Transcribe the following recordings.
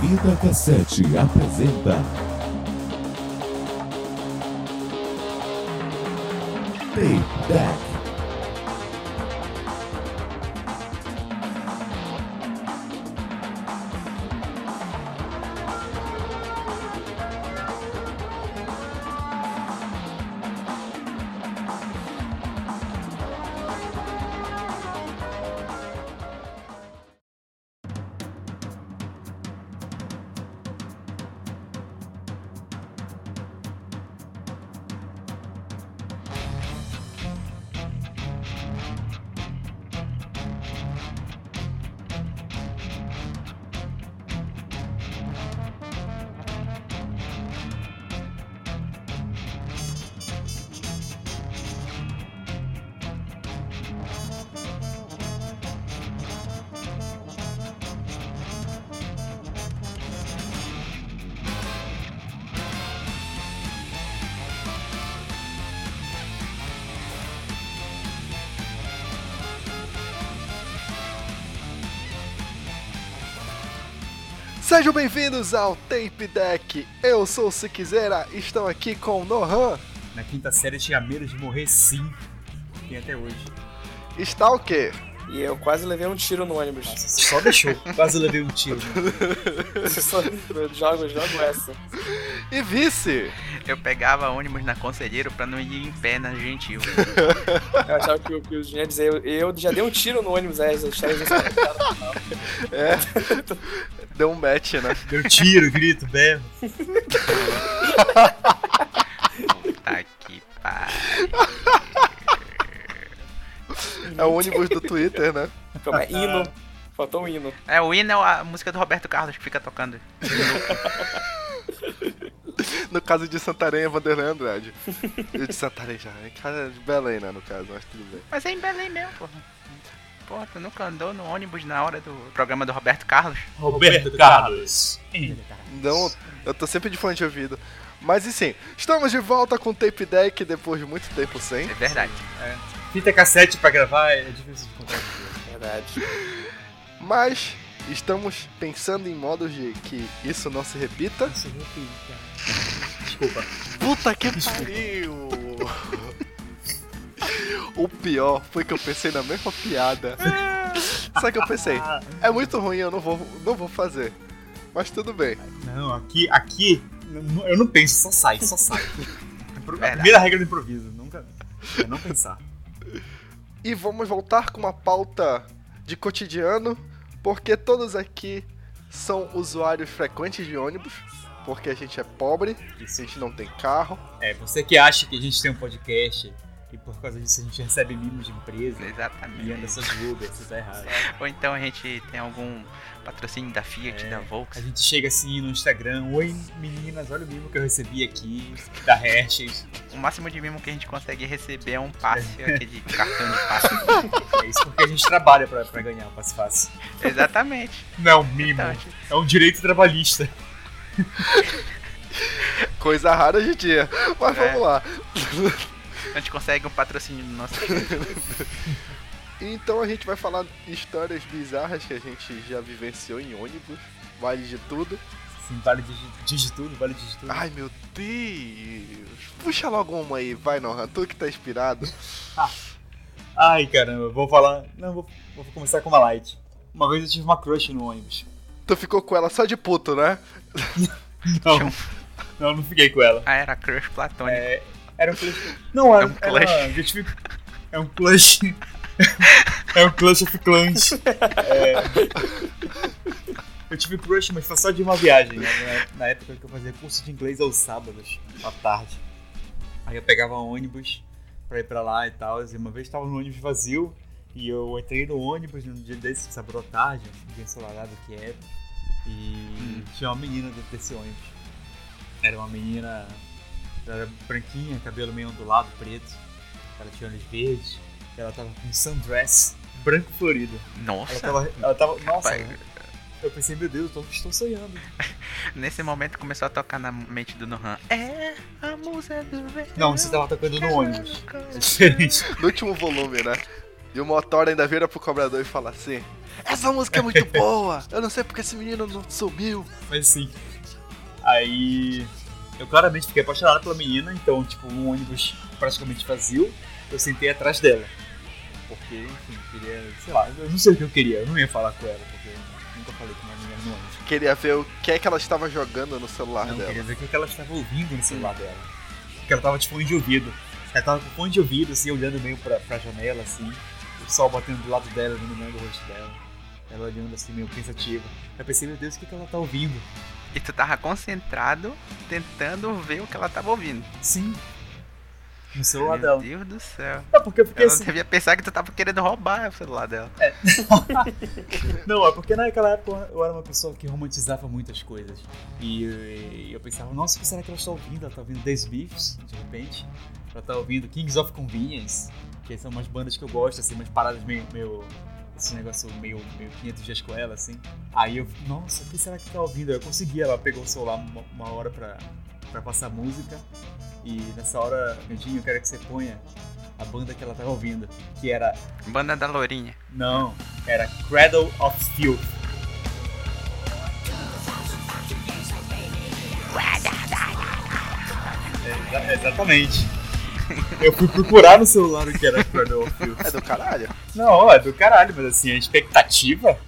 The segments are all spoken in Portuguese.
Fita Cassete apresenta. Tape Sejam bem-vindos ao Tape Deck. Eu sou o Siquizera e estou aqui com o Nohan. Na quinta série eu tinha medo de morrer sim. Tem até hoje. Está o quê? E eu quase levei um tiro no ônibus. Só deixou. Quase levei um tiro. Só- jogo, jogo essa. E vice? Eu pegava ônibus na Conselheiro pra não ir em pé na Gentil. Eu achava que, o- que o ia dizer, eu, eu já dei um tiro no ônibus, é, as histórias desse cara no final. É. Deu um match, né? Deu tiro, grito, berro. Tá que pariu. É o ônibus do Twitter, né? Como é? Hino. Faltou um hino. É, o hino é a música do Roberto Carlos que fica tocando. No caso de Santarém é Vanderlei Andrade. E de Santarém já. É casa de Belém, né? No caso, mas tudo bem. Mas é em Belém mesmo, porra. Porra, tu nunca andou no ônibus na hora do programa do Roberto Carlos? Roberto Carlos. Não, eu tô sempre de fone de ouvido. Mas e sim, estamos de volta com o Tape Deck depois de muito tempo sem. É verdade. Fita cassete pra gravar é difícil de encontrar. Verdade. Mas estamos pensando em modos de que isso não se repita. Desculpa. Puta que pariu! O pior foi que eu pensei na mesma piada. Só que eu pensei, é muito ruim, eu não vou, não vou fazer. Mas tudo bem. Não, aqui, aqui, eu não penso, só sai, só sai. A Verdade. primeira regra do improviso, nunca. É não pensar. E vamos voltar com uma pauta de cotidiano, porque todos aqui são usuários frequentes de ônibus, porque a gente é pobre, a gente não tem carro. É, você que acha que a gente tem um podcast e por causa disso a gente recebe mimos de empresa e anda Exatamente. essas Uber, você tá errado. Ou então a gente tem algum patrocínio da Fiat, É. da Volks. A gente chega assim no Instagram, oi meninas, olha o mimo que eu recebi aqui, da Hershey's. O máximo de mimo que a gente consegue receber é um passe, aquele cartão de passe. É isso porque a gente trabalha pra, pra ganhar o passe fácil. Exatamente. Não, mimo. Então, É um direito trabalhista. Coisa rara hoje em dia. Mas É. vamos lá. A gente consegue um patrocínio do nosso. Então a gente vai falar histórias bizarras que a gente já vivenciou em ônibus. Vale de tudo. Sim, vale de, de tudo, vale de tudo. Ai meu Deus. Puxa logo uma aí, vai Nohan, tu que tá inspirado. Ai, caramba, vou falar. Não, vou, vou começar com uma light. Uma vez eu tive uma crush no ônibus. Tu ficou com ela só de puto, né? Não, não, não fiquei com ela. Ah, era crush platônico. É, era um clutch. Não, era, É um era clutch. tive- é um clutch. é um clutch of clans. É, eu tive crush, mas foi só de uma viagem. né? Na- época que eu fazia curso de inglês aos sábados, à tarde. Aí eu pegava um ônibus pra ir pra lá e tal. E uma vez tava no ônibus vazio. E eu entrei no ônibus num dia desse, sábado à tarde, um dia ensolarado que era. E tinha uma menina dentro desse ônibus. Era uma menina ela era branquinha, cabelo meio ondulado, preto. Ela tinha olhos verdes. E ela tava com um sundress branco florido. Ela Nossa, tava. Ela tava nossa, Rapaz. eu pensei, meu Deus, eu estou sonhando. nesse momento começou a tocar na mente do Nohan. É a música do verão. Não, você tava tocando no ônibus. É diferente. No último volume, né? E o motor ainda vira pro cobrador e fala assim: Essa música é muito boa! Eu não sei porque esse menino não sumiu. Mas sim. Aí. Eu claramente fiquei apaixonado pela menina, então, tipo, um ônibus praticamente vazio, eu sentei atrás dela. Porque, enfim, eu queria. Sei lá, eu não sei o que eu queria, eu não ia falar com ela, porque eu nunca falei com uma menina no ônibus. Queria ver o que é que ela estava jogando no celular Não, dela. queria ver o que que ela estava ouvindo no celular dela. Porque ela tava de fone de ouvido. Ela tava com fone de ouvido, assim, olhando meio pra, pra janela, assim. O sol batendo do lado dela, iluminando o rosto dela. Ela olhando assim, meio pensativa. Eu pensei, meu Deus, o que, que ela tá ouvindo? E tu tava concentrado, tentando ver o que ela tava ouvindo. Sim. No celular Meu dela. Deus do céu. É porque eu fiquei Ela assim. devia pensar que tu tava querendo roubar o celular dela. Não, é porque naquela época eu era uma pessoa que romantizava muitas coisas. E, e eu pensava, nossa, o que será que ela está ouvindo? Ela tá ouvindo The de repente. Ela tá ouvindo Kings of Convenience, que são umas bandas que eu gosto, assim, umas paradas meio. meio esse negócio meio, meio 500 dias com ela, assim. Aí eu, nossa, o que será que tá ouvindo? Eu consegui, ela pegou o celular uma, uma hora pra, pra passar música. E nessa hora, Candinho, eu quero que você ponha a banda que ela tava ouvindo, que era Banda da Lourinha. não, era Cradle of Filth. Exa- exatamente. Eu fui procurar no celular o que era Cradle of Filth. É do caralho? Não, é do caralho, mas assim, a expectativa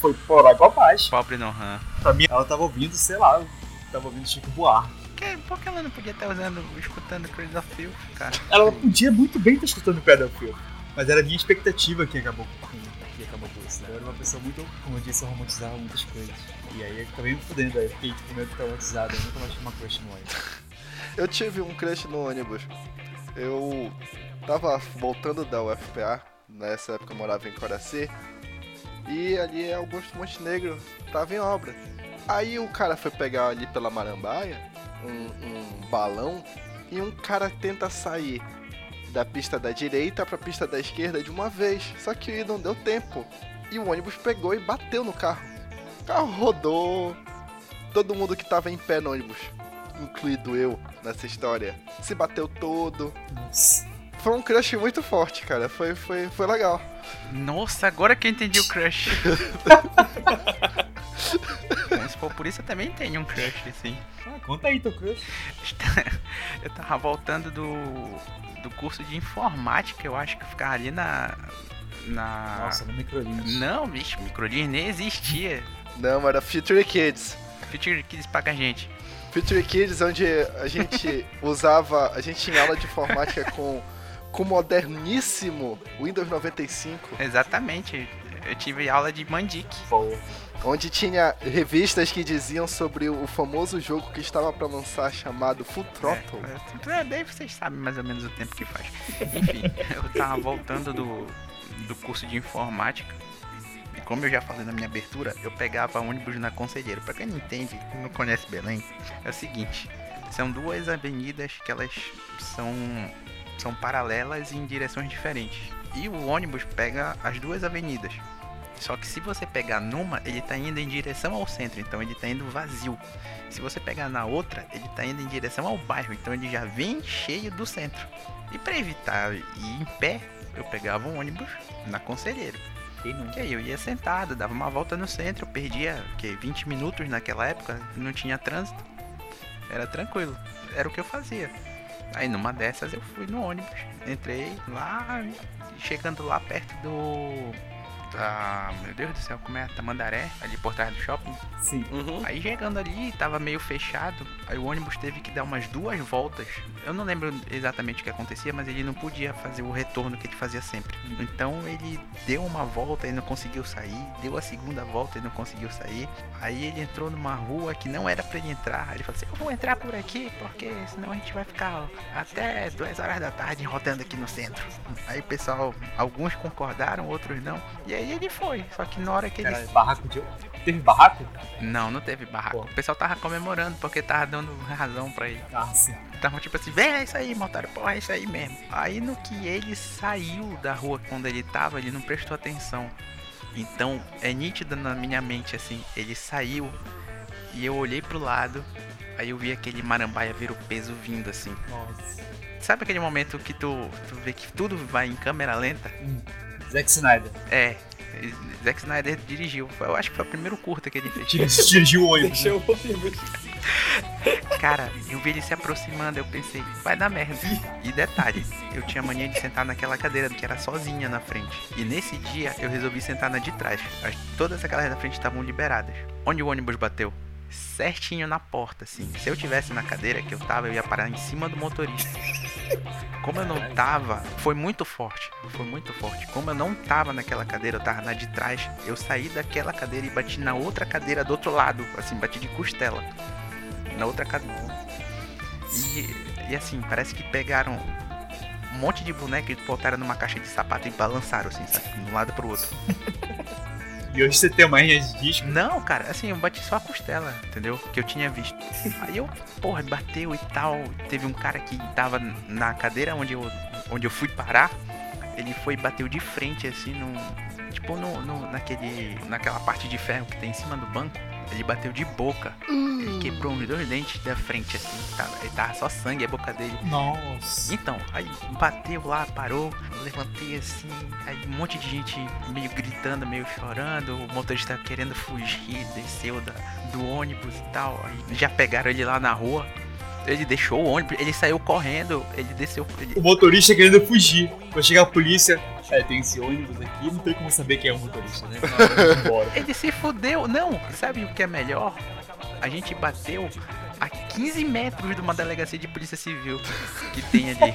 foi por água abaixo. Pobre no RAM. Pra mim, ela tava ouvindo, sei lá, tava ouvindo Chico Buarque. Por que, por que ela não podia estar usando, escutando Crazy of Filth, cara? Ela podia muito bem estar escutando Cradle of Filth, mas era a minha expectativa que acabou com, que acabou com isso. né? Eu era uma pessoa muito, como eu disse, eu romantizava muitas coisas. E aí eu acabei me fudendo, aí eu fiquei tipo, meio traumatizado, eu nunca mais tive uma crush no ônibus. Eu tive um crush no ônibus. Eu tava voltando da UFPA, nessa época eu morava em Coraci, e ali Augusto Montenegro tava em obra. Aí o cara foi pegar ali pela Marambaia um, um balão e um cara tenta sair da pista da direita pra pista da esquerda de uma vez, só que não deu tempo. E o ônibus pegou e bateu no carro. O carro rodou, todo mundo que tava em pé no ônibus incluído eu nessa história, se bateu todo. Nossa. Foi um crush muito forte, cara. Foi, foi, foi legal. Nossa, agora que eu entendi o crush. Se for por isso, eu também tenho um crush, assim. Ah, conta aí teu crush. Eu tava voltando do, do curso de informática, eu acho que ficava ali na. Na. Nossa, no microlinhos. Não, bicho, microdinho nem existia. Não, era Future Kids. Future Kids paga a gente. Future Kids, onde a gente usava. A gente tinha aula de informática com com o moderníssimo Windows 95, Exatamente. Eu tive aula de Mandic. Onde tinha revistas que diziam sobre o famoso jogo que estava para lançar chamado Full Throttle. É, é, daí vocês sabem mais ou menos o tempo que faz. Enfim, eu tava voltando do, do curso de informática. E como eu já falei na minha abertura, eu pegava ônibus na Conselheiro. Pra quem não entende, não conhece Belém, é o seguinte: são duas avenidas que elas são, são paralelas em direções diferentes. E o ônibus pega as duas avenidas. Só que se você pegar numa, ele tá indo em direção ao centro, então ele tá indo vazio. Se você pegar na outra, ele tá indo em direção ao bairro, então ele já vem cheio do centro. E para evitar ir em pé, eu pegava um ônibus na Conselheiro. Quem aí eu ia sentado, dava uma volta no centro, eu perdia que 20 minutos naquela época, não tinha trânsito. Era tranquilo, era o que eu fazia. Aí numa dessas eu fui no ônibus, entrei lá, chegando lá perto do da, meu Deus do céu, como é? Tamandaré, ali por trás do shopping. Sim. Uhum. Aí chegando ali, tava meio fechado. Aí o ônibus teve que dar umas duas voltas. Eu não lembro exatamente o que acontecia, mas ele não podia fazer o retorno que ele fazia sempre. Então ele deu uma volta e não conseguiu sair. Deu a segunda volta e não conseguiu sair. Aí ele entrou numa rua que não era pra ele entrar. Ele falou assim: Eu vou entrar por aqui, porque senão a gente vai ficar até duas horas da tarde rodando aqui no centro. Aí o pessoal, alguns concordaram, outros não. E aí ele foi. Só que na hora que ele Era barraco de. Teve barraco? não, não teve barraco. Pô. O pessoal tava comemorando porque tava dando razão pra ele. Ah, sim. Tava tipo assim, vem, é isso aí, motor, porra, é isso aí mesmo. Aí no que ele saiu da rua quando ele tava, ele não prestou atenção. Então é nítido na minha mente assim, ele saiu e eu olhei pro lado, aí eu vi aquele marambaia ver o peso vindo assim. Nossa. Sabe aquele momento que tu, tu vê que tudo vai em câmera lenta? Hum. Zack Snyder. É, Zack Snyder dirigiu. Foi- Eu acho que foi o primeiro curta que ele fez. Dir- Dirigiu o ônibus. Deixou o ônibus. Cara, eu vi ele se aproximando, eu pensei, vai dar merda. E detalhe, eu tinha mania de sentar naquela cadeira que era sozinha na frente. E nesse dia eu resolvi sentar na de trás. As- Todas aquelas da frente estavam liberadas. Onde o ônibus bateu? Certinho na porta, assim. Se eu tivesse na cadeira que eu tava, eu ia parar em cima do motorista. Como eu não tava, foi muito forte. Foi muito forte. Como eu não tava naquela cadeira, eu tava na de trás, eu saí daquela cadeira e bati na outra cadeira do outro lado. Assim, bati de costela. Na outra cadeira. E, e assim, parece que pegaram um monte de boneca e botaram numa caixa de sapato e balançaram, assim, sabe? De um lado pro outro. E hoje você tem uma linha de disco. Não, cara, assim, eu bati só a costela, entendeu? Que eu tinha visto. Aí eu, porra, bateu e tal. Teve um cara que tava na cadeira onde eu, onde eu fui parar. Ele foi e bateu de frente, assim, no. Tipo, no, no- naquele. naquela parte de ferro que tem em cima do banco. Ele bateu de boca. Ele quebrou uns dois dentes da frente, assim. Tava, ele tava só sangue a boca dele. Nossa. Então, aí bateu lá, parou, levantei assim, aí um monte de gente meio gritando, meio chorando, o motorista querendo fugir, desceu da, do ônibus e tal, aí já pegaram ele lá na rua, ele deixou o ônibus, ele saiu correndo, ele desceu, ele, O motorista querendo fugir. Vai chegar a polícia. É, tem esse ônibus aqui, não tem como saber quem é o motorista, né? Embora. ele se fudeu, não, sabe o que é melhor? A gente bateu a 15 metros de uma delegacia de polícia civil que tem ali.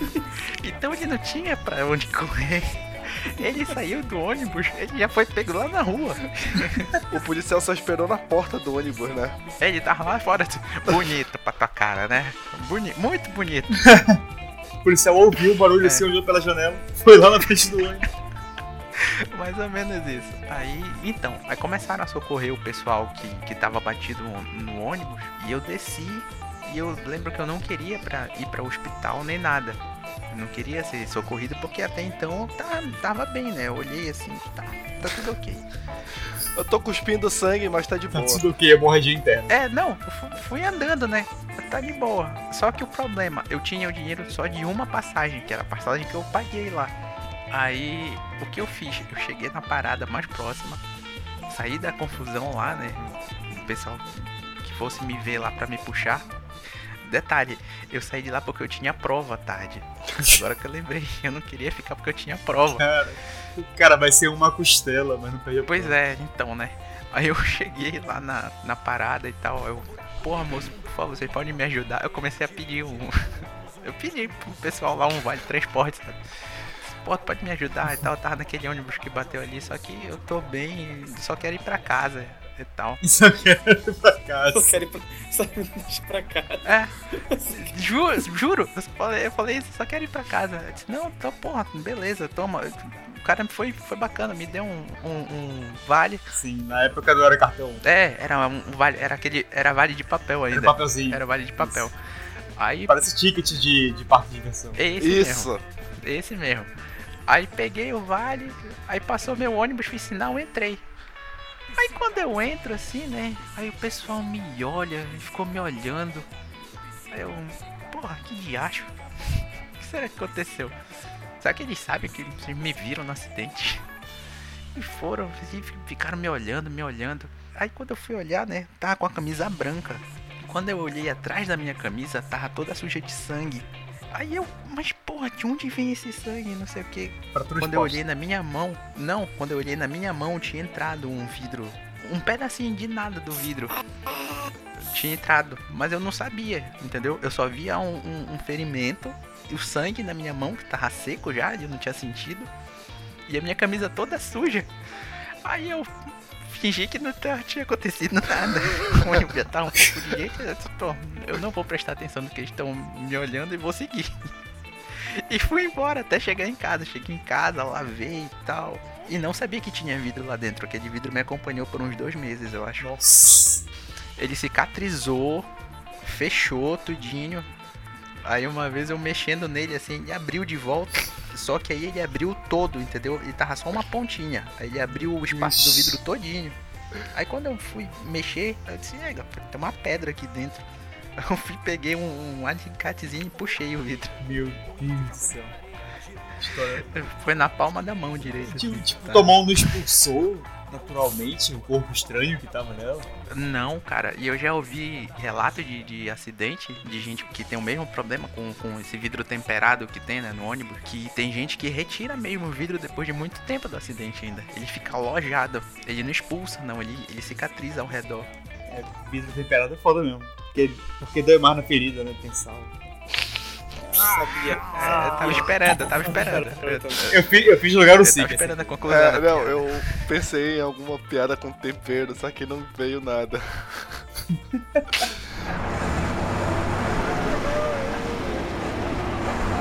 Então ele não tinha pra onde correr. Ele saiu do ônibus, ele já foi pego lá na rua. O policial só esperou na porta do ônibus, né? Ele tava lá fora, assim, bonito pra tua cara, né? Boni muito bonito. O policial ouviu o barulho É. assim, olhou pela janela, foi lá na frente do ônibus. Mais ou menos isso. Aí, então, aí começaram a socorrer o pessoal que, que tava batido no ônibus. E eu desci. E eu lembro que eu não queria pra ir pra hospital nem nada. Eu não queria ser socorrido porque até então tá, tava bem, né? Eu olhei assim, tá, tá tudo ok. Eu tô cuspindo sangue, mas tá de Tá boa. tudo o que? Hemorragia interna. É, não, fui andando, né? Tá de boa. Só que o problema, eu tinha o dinheiro só de uma passagem, que era a passagem que eu paguei lá. Aí, o que eu fiz? Eu cheguei na parada mais próxima, saí da confusão lá, né? O pessoal que fosse me ver lá pra me puxar. Detalhe, eu saí de lá porque eu tinha prova à tarde. Agora que eu lembrei, eu não queria ficar porque eu tinha prova. Cara, cara vai ser uma costela, mas não perde a Pois é, então, né? Aí eu cheguei lá na, na parada e tal, eu, porra moço, por favor, vocês podem me ajudar? Eu comecei a pedir um. Eu pedi pro pessoal lá um vale transporte, sabe? Pô, pode me ajudar e tal, eu tava naquele ônibus que bateu ali, só que eu tô bem, só quero ir pra casa e tal. Só quero ir pra casa. quero ir pra... Só me deixa pra cá. É, juro, juro, eu falei, eu falei isso, só quero ir pra casa. Eu disse, não, então, porra, beleza, toma. O cara foi, foi bacana, me deu um, um, um vale. Sim, na época não era cartão. É, era um vale, era aquele, era vale de papel Era ainda. papelzinho. Era vale de papel. Aí, Parece ticket de, de parque de diversão. é esse mesmo, Isso. esse mesmo. Aí peguei o vale, aí passou meu ônibus, fiz sinal, entrei. Aí quando eu entro assim, né, aí o pessoal me olha, ficou me olhando. Aí eu, porra, que diacho. O que será que aconteceu? Será que eles sabem que me viram no acidente? E foram, ficaram me olhando, me olhando. Aí quando eu fui olhar, né, tava com a camisa branca. Quando eu olhei atrás da minha camisa, tava toda suja de sangue. Aí eu, mas porra, de onde vem esse sangue? Não sei o que. Quando eu olhei na minha mão, não, quando eu olhei na minha mão tinha entrado um vidro, um pedacinho de nada do vidro. Tinha entrado, mas eu não sabia, entendeu? Eu só via um, um- um ferimento e o sangue na minha mão que tava seco já, eu não tinha sentido. E a minha camisa toda suja. Aí eu fingi que não tinha acontecido nada. Tá um pouco de jeito, eu, só tô- eu não vou prestar atenção no que eles estão me olhando e vou seguir. E fui embora até chegar em casa. Cheguei em casa, lavei e tal. E não sabia que tinha vidro lá dentro. Aquele vidro me acompanhou por uns dois meses, eu acho. Nossa. Ele cicatrizou, fechou tudinho. Aí uma vez eu mexendo nele assim, ele abriu de volta. Só que aí ele abriu todo, entendeu? Ele tava só uma pontinha. Aí ele abriu o espaço do vidro todinho. Aí quando eu fui mexer, eu disse, é, tem uma pedra aqui dentro. Eu fui, peguei um, um alicatezinho e puxei o vidro. Meu Deus do céu. História. Foi na palma da mão direita. Tipo, assim, tipo tá? tua mão não expulsou naturalmente o corpo estranho que tava nela. Não, cara, e eu já ouvi relato de, de acidente de gente que tem o mesmo problema com, com esse vidro temperado que tem, né, no ônibus, que tem gente que retira mesmo o vidro depois de muito tempo do acidente ainda. Ele fica alojado, ele não expulsa, não, ele, ele cicatriza ao redor. É, vidro temperado é foda mesmo. Porque, porque dói mais na ferida, né? Tem sal. Sabia. É, eu tava esperando, eu tava esperando. Eu, fiz, eu fiz jogar o Sig. tava esperando a conclusão. É, da não, piada. eu pensei em alguma piada com tempero, só que não veio nada.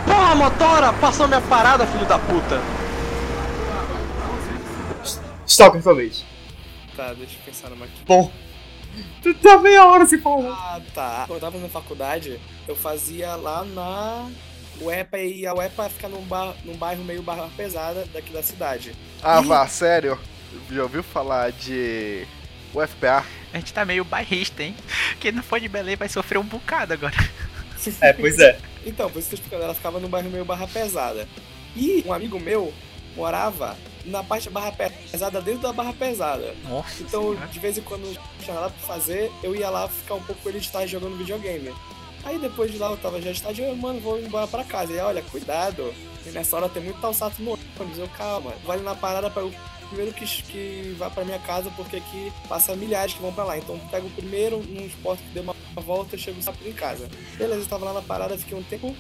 Porra, motora! Passou minha parada, filho da puta! Stalker, talvez. Tá, deixa eu pensar numa aqui. Bom. Tu tá meia hora sem falar. Ah, tá. Quando eu tava na faculdade, eu fazia lá na UEPA e a UEPA fica num, bar, num bairro meio barra pesada daqui da cidade. Ah, Ih. vá, sério? Já ouviu falar de UFPA? A gente tá meio bairrista, hein? Quem não for de Belém vai sofrer um bocado agora. É, pois é. Então, por isso que eu tô explicando, ela ficava num bairro meio barra pesada. E um amigo meu morava na parte barra pesada dentro da barra pesada. Nossa Então, senhora. de vez em quando tinha nada pra fazer, eu ia lá ficar um pouco com ele de tarde jogando videogame. Aí depois de lá eu tava já eu, mano, vou embora pra casa. E olha, cuidado. E nessa hora tem muito talsato no ônibus. Eu, calma, vale na parada para o primeiro que, que vai pra minha casa, porque aqui passa milhares que vão pra lá. Então pego o primeiro, num esporte que deu uma volta, eu chego rápido em casa. Beleza, eu tava lá na parada, fiquei um tempo.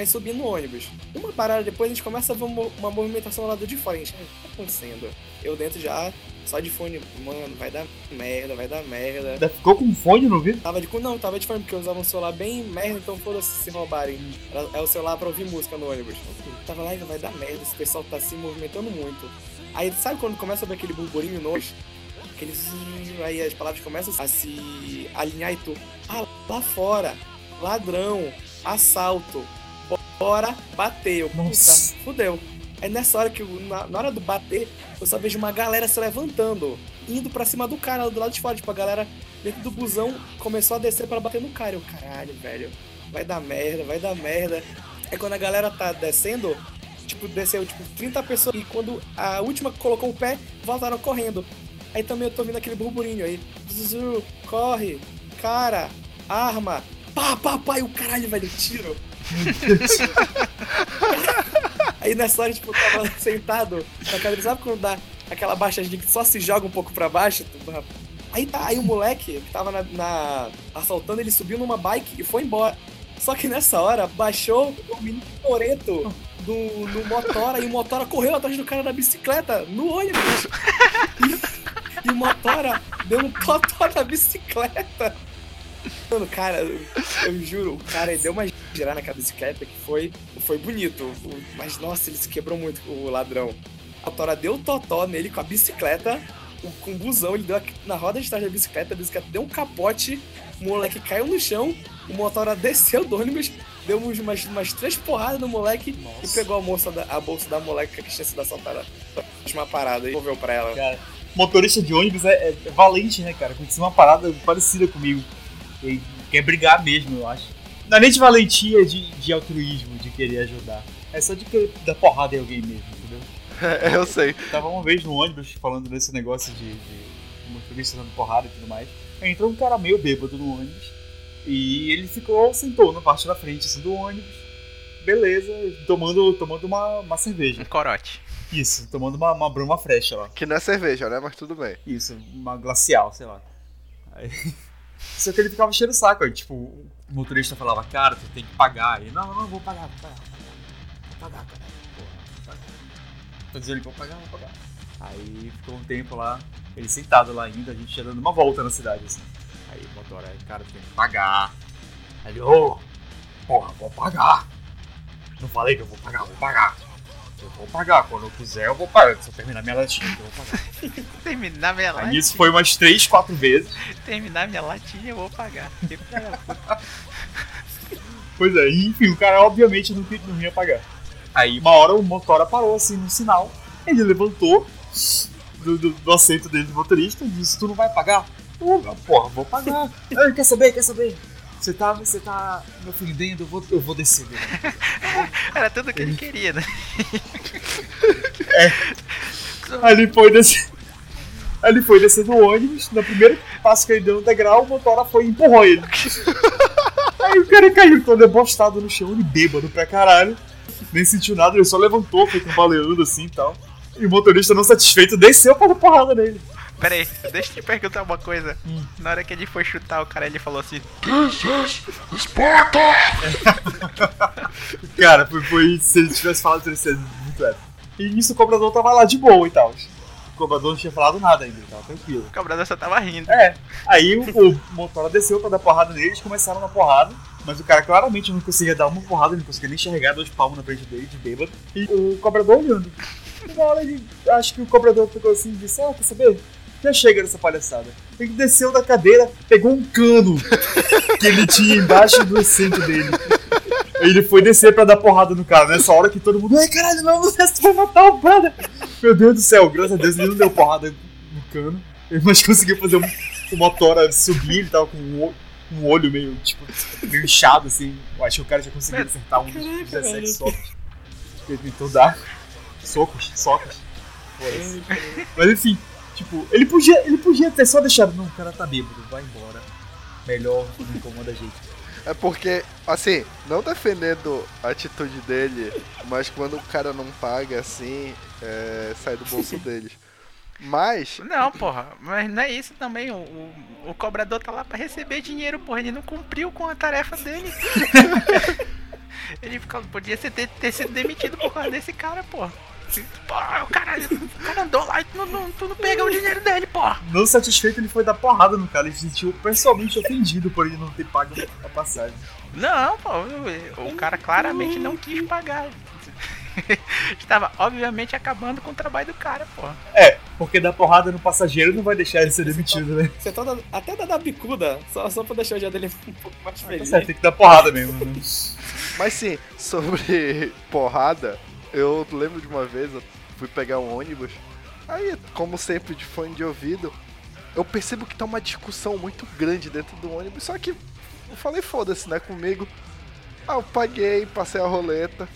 Aí subi no ônibus. Uma parada depois a gente começa a ver uma, movimentação lá do de fora. A gente, "Ah, o que tá acontecendo? Eu dentro já, só de fone, mano, vai dar merda, vai dar merda. Ainda ficou com fone no ouvido? Tava de não, tava de fone, porque eu usava um celular bem merda, então foda-se se roubarem. É o celular pra ouvir música no ônibus. Tava lá e vai dar merda, esse pessoal tá se movimentando muito. Aí sabe quando começa a ver aquele burburinho no ônibus? Aquele zzz, aí as palavras começam a se alinhar e tu. Ah, lá fora, ladrão, assalto, bora bater. Eu, puta, Nossa. fudeu. Aí nessa hora que na, na hora do bater, eu só vejo uma galera se levantando, indo pra cima do cara do lado de fora. Tipo, a galera dentro do busão começou a descer pra bater no cara. Eu, caralho, velho, vai dar merda, vai dar merda. Aí quando a galera tá descendo, tipo, desceu tipo 30 pessoas e quando a última colocou o pé, voltaram correndo. Aí também eu tô vendo aquele burburinho aí. Zuzu, corre, cara, arma, pá, pá, pá, e o caralho, velho, tiro. Aí nessa hora, tipo, eu tava sentado na cadeira, sabe quando dá aquela baixadinha que só se joga um pouco pra baixo? Aí tá, aí o moleque que tava na, na- assaltando, ele subiu numa bike e foi embora. Só que nessa hora, baixou o menino Toreto do, do Motora e o Motora correu atrás do cara da bicicleta no ônibus. E, e o Motora deu um totó na bicicleta. Mano, cara, eu, juro, o cara deu uma girar naquela bicicleta que foi, foi bonito. Mas nossa, ele se quebrou muito, o ladrão. A Tora deu totó nele com a bicicleta, o- com o busão, ele deu na roda de trás da bicicleta, a bicicleta deu um capote, o moleque caiu no chão, o motora desceu do ônibus, deu umas, umas três porradas no moleque e pegou a, moça da, a bolsa da moleque que tinha sido assaltada. Uma parada e devolveu pra ela. Cara, motorista de ônibus é, é- é valente, né, cara? Aconteceu uma parada parecida comigo. Ele quer brigar mesmo, eu acho. Não é nem de valentia, de, de altruísmo, de querer ajudar. É só de querer dar porrada em alguém mesmo, entendeu? É, eu sei. Tava uma vez no ônibus falando desse negócio de, de motorista dando porrada e tudo mais. Aí entrou um cara meio bêbado no ônibus. E ele ficou, sentou na parte da frente assim, do ônibus. Beleza, tomando, tomando uma, uma cerveja. Um corote. Isso, tomando uma, uma bruma fresh lá. Que não é cerveja, né? Mas tudo bem. Isso, uma glacial, sei lá. Aí... Só que ele ficava cheio o saco. Aí, tipo, o motorista falava, cara, tu tem que pagar. Ele, não, não, não, vou pagar, vou pagar. Vou pagar, cara. Porra, vou pagar. Dizendo que vou pagar, vou pagar. Aí ficou um tempo lá, ele sentado lá ainda, a gente ia dando uma volta na cidade, assim. Aí o motor, aí, cara, tu tem que pagar. Aí ele, ô, porra, vou pagar. Não falei que eu vou pagar, vou pagar. Eu vou pagar, quando eu quiser eu vou pagar. Se eu terminar minha latinha, eu vou pagar. Terminar minha Aí latinha. nisso foi umas três, quatro vezes. Terminar minha latinha, eu vou pagar. Pois é, enfim, o cara obviamente não, não ia pagar. Aí uma hora o motora parou assim no sinal, ele levantou do, do- do assento dele do motorista e disse, tu não vai pagar? Eu, porra, vou pagar. Ah, quer saber, quer saber? Você tá, você tá me ofendendo, eu vou, eu vou descer. dele." Era tudo que ele queria, né? Aí ele foi descer. Ele foi descer do ônibus, no primeiro passo que ele deu no degrau, o motora foi e empurrou ele. Aí o cara caiu todo debostado no chão, ele bêbado pra caralho. Nem sentiu nada, ele só levantou, foi cambaleando assim e tal. E o motorista não satisfeito desceu pra dar porrada nele. Pera aí, deixa eu te perguntar uma coisa. Na hora que ele foi chutar o cara, ele falou assim: Cara, foi, foi se ele tivesse falado, teria sido muito épico. E nisso o cobrador tava lá de boa e tal. O cobrador não tinha falado nada ainda, tava tranquilo. o cobrador só tava rindo. É, aí o, o motora desceu pra dar porrada neles, começaram na porrada, mas o cara claramente não conseguia dar uma porrada, ele não conseguia nem enxergar dois palmos na frente dele, de bêbado, e o cobrador olhando. E na hora ele, acho que o cobrador pegou assim e disse, ah, quer saber? Já chega dessa palhaçada. Ele desceu da cadeira, pegou um cano que ele tinha embaixo do assento dele. Ele foi descer pra dar porrada no cara, nessa hora que todo mundo, ai caralho, não, tu vai matar o brother. Meu Deus do céu, graças a Deus ele não deu porrada no cano, mas conseguiu fazer um, o motora subir, ele tava com um, o- um olho meio, tipo, meio inchado, assim. Eu acho que o cara já conseguiu acertar um Caraca, 17 velho. socos. Ele tentou dar socos, socos. Mas enfim, tipo, ele podia, ele podia ter só deixado, não, o cara tá bêbado, vai embora. Melhor, não incomoda a gente. É porque, assim, não defendendo a atitude dele, mas quando o cara não paga assim, é, sai do bolso deles. Mas, Não, porra, mas não é isso também. O, o, o cobrador tá lá pra receber dinheiro, porra. Ele não cumpriu com a tarefa dele. ele ficou, podia ser, ter, ter sido demitido por causa desse cara, porra. Porra, o cara, o cara andou lá e tu não, tu não pegou o dinheiro dele, porra. Não satisfeito, ele foi dar porrada no cara. Ele se sentiu pessoalmente ofendido por ele não ter pago a passagem. Não, pô, o cara claramente não quis pagar. Estava, obviamente, acabando com o trabalho do cara, porra. É, porque dar porrada no passageiro não vai deixar ele ser demitido, né? Você tá dando- até dá da bicuda, só, só pra deixar o dia dele um pouco mais Tá feliz. certo, tem que dar porrada mesmo. Né? mas sim, sobre porrada, eu lembro de uma vez, eu fui pegar um ônibus, aí, como sempre, de fone de ouvido, eu percebo que tá uma discussão muito grande dentro do ônibus, só que eu falei, foda-se, né, comigo. Ah, eu paguei, passei a roleta,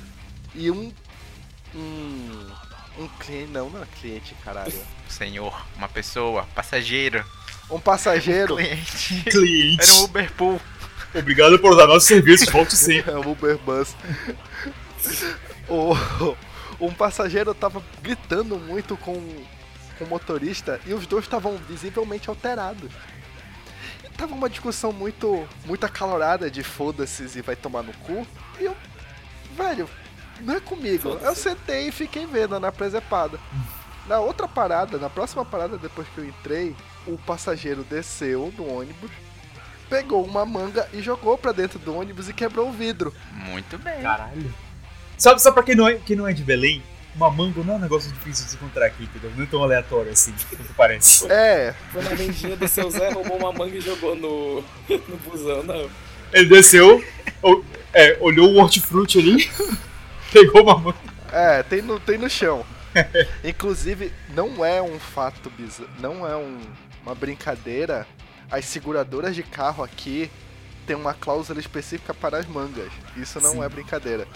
e um. Um. Um cliente. Não, não é cliente, caralho. Senhor, uma pessoa, passageiro, Um passageiro. cliente. Cliente. Era um Uber Pool. Obrigado por usar nossos serviços, volte sempre. É o Uber Bus. O, um passageiro tava gritando muito com, com o motorista e os dois estavam visivelmente alterados. E tava uma discussão muito, muito acalorada de foda-se e vai tomar no cu. E eu, velho, não é comigo. Eu sentei e fiquei vendo na presepada. Na outra parada, na próxima parada depois que eu entrei, o passageiro desceu do ônibus, pegou uma manga e jogou pra dentro do ônibus e quebrou o vidro. Muito bem. Caralho. Sabe, só pra quem não, é, quem não é de Belém, uma manga não é um negócio difícil de se encontrar aqui, entendeu? Não é tão aleatório assim, quanto parece. É, Foi na vendinha do seu Zé, roubou uma manga e jogou no, no busão, não. Ele desceu, o- é, olhou o hortifruti ali, pegou uma manga. é, tem no, tem no chão. Inclusive, não é um fato bizarro, não é um- uma brincadeira. As seguradoras de carro aqui tem uma cláusula específica para as mangas. Isso não Sim. é brincadeira.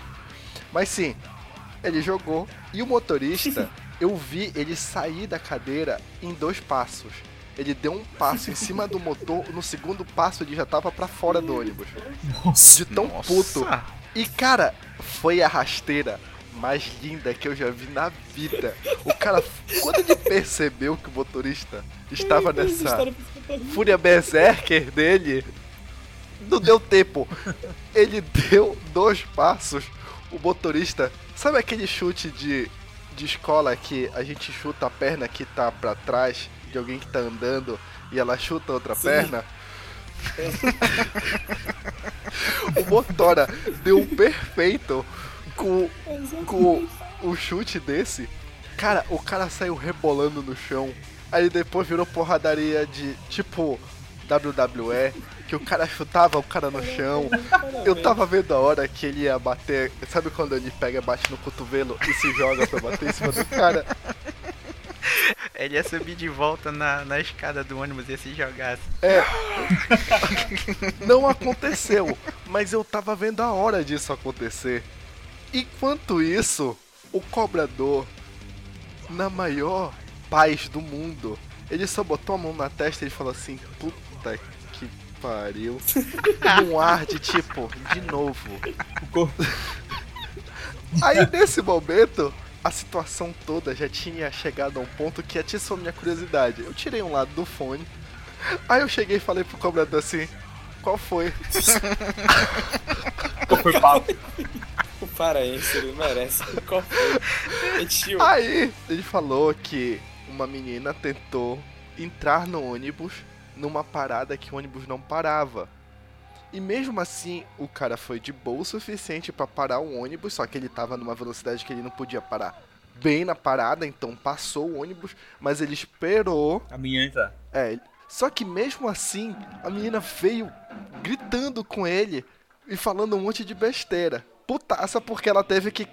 Mas sim, ele jogou e o motorista, eu vi ele sair da cadeira em dois passos. Ele deu um passo em cima do motor, no segundo passo ele já tava pra fora do ônibus. Nossa. De tão Nossa. puto. E cara, foi a rasteira mais linda que eu já vi na vida. O cara, quando ele percebeu que o motorista estava nessa fúria berserker dele, não deu tempo. Ele deu dois passos. O motorista, sabe aquele chute de, de escola que a gente chuta a perna que tá pra trás de alguém que tá andando e ela chuta outra perna? o motora deu um perfeito com, com o chute desse. Cara, o cara saiu rebolando no chão. Aí depois virou porradaria de tipo WWE, que o cara chutava o cara no chão. Eu tava vendo a hora que ele ia bater. Sabe quando ele pega, bate no cotovelo e se joga pra bater em cima do cara? Ele ia subir de volta na, na escada do ônibus e ia se jogar. assim. Não aconteceu, mas eu tava vendo a hora disso acontecer. Enquanto isso, o cobrador, na maior paz do mundo, ele só botou a mão na testa e falou assim: Puta que pariu. Num ar de tipo, de novo. Aí nesse momento, a situação toda já tinha chegado a um ponto que atiçou minha curiosidade. Eu tirei um lado do fone. Aí eu cheguei e falei pro cobrador assim: Qual foi? Qual foi o papo? O paraense, ele merece. Qual foi? É tio. Aí ele falou que uma menina tentou entrar no ônibus numa parada que o ônibus não parava. E mesmo assim, o cara foi de boa o suficiente pra parar o ônibus, só que ele tava numa velocidade que ele não podia parar bem na parada, então passou o ônibus, mas ele esperou. A minha entra. É, só que mesmo assim, a menina veio gritando com ele e falando um monte de besteira. Putaça porque ela teve que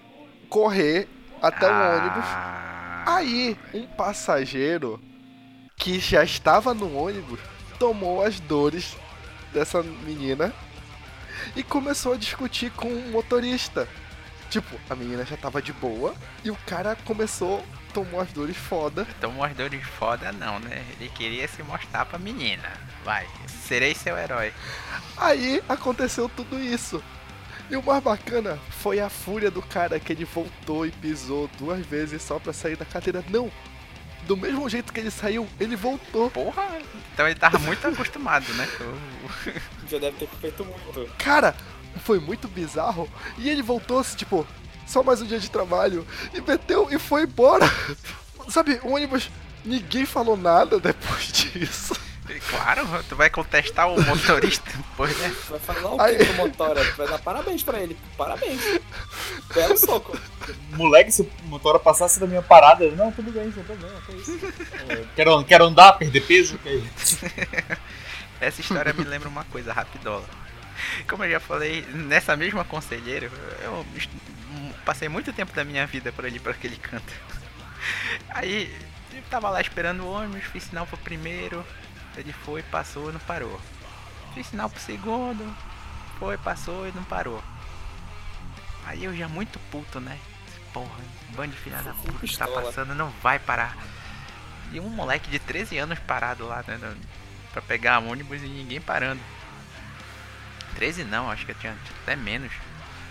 correr até o ônibus. Ah, Aí, um passageiro que já estava no ônibus tomou as dores dessa menina e começou a discutir com o motorista. Tipo, a menina já tava de boa e o cara começou, tomou as dores foda. Tomou as dores foda não, né? Ele queria se mostrar pra menina. Vai, serei seu herói. Aí aconteceu tudo isso. E o mais bacana foi a fúria do cara que ele voltou e pisou duas vezes só pra sair da cadeira. Não! Do mesmo jeito que ele saiu, ele voltou. Porra, então ele tava muito acostumado, né? Já deve ter feito muito. Cara, foi muito bizarro. E ele voltou, assim, tipo, só mais um dia de trabalho. E meteu e foi embora. Sabe, o ônibus, ninguém falou nada depois disso. Claro, tu vai contestar o motorista, pois é. Vai falar o Aí- que pro Motora? Vai dar parabéns pra ele. Parabéns. Belo soco. Moleque, se o motora passasse da minha parada, eu, não, tudo bem, sem problema, que isso. É, quero, quero andar, perder peso, que isso. Essa história me lembra uma coisa rapidola. Como eu já falei, nessa mesma conselheiro, eu passei muito tempo da minha vida por ali, por aquele canto. Aí, eu tava lá esperando o ônibus, fiz sinal pro primeiro, ele foi, passou e não parou. Fiz sinal pro segundo, foi, passou e não parou. Aí eu já muito puto, né? Porra, bando de filha da puta que tá passando, não vai parar. E um moleque de 13 anos parado lá, né? Pra pegar ônibus e ninguém parando. 13 não, acho que eu tinha até menos.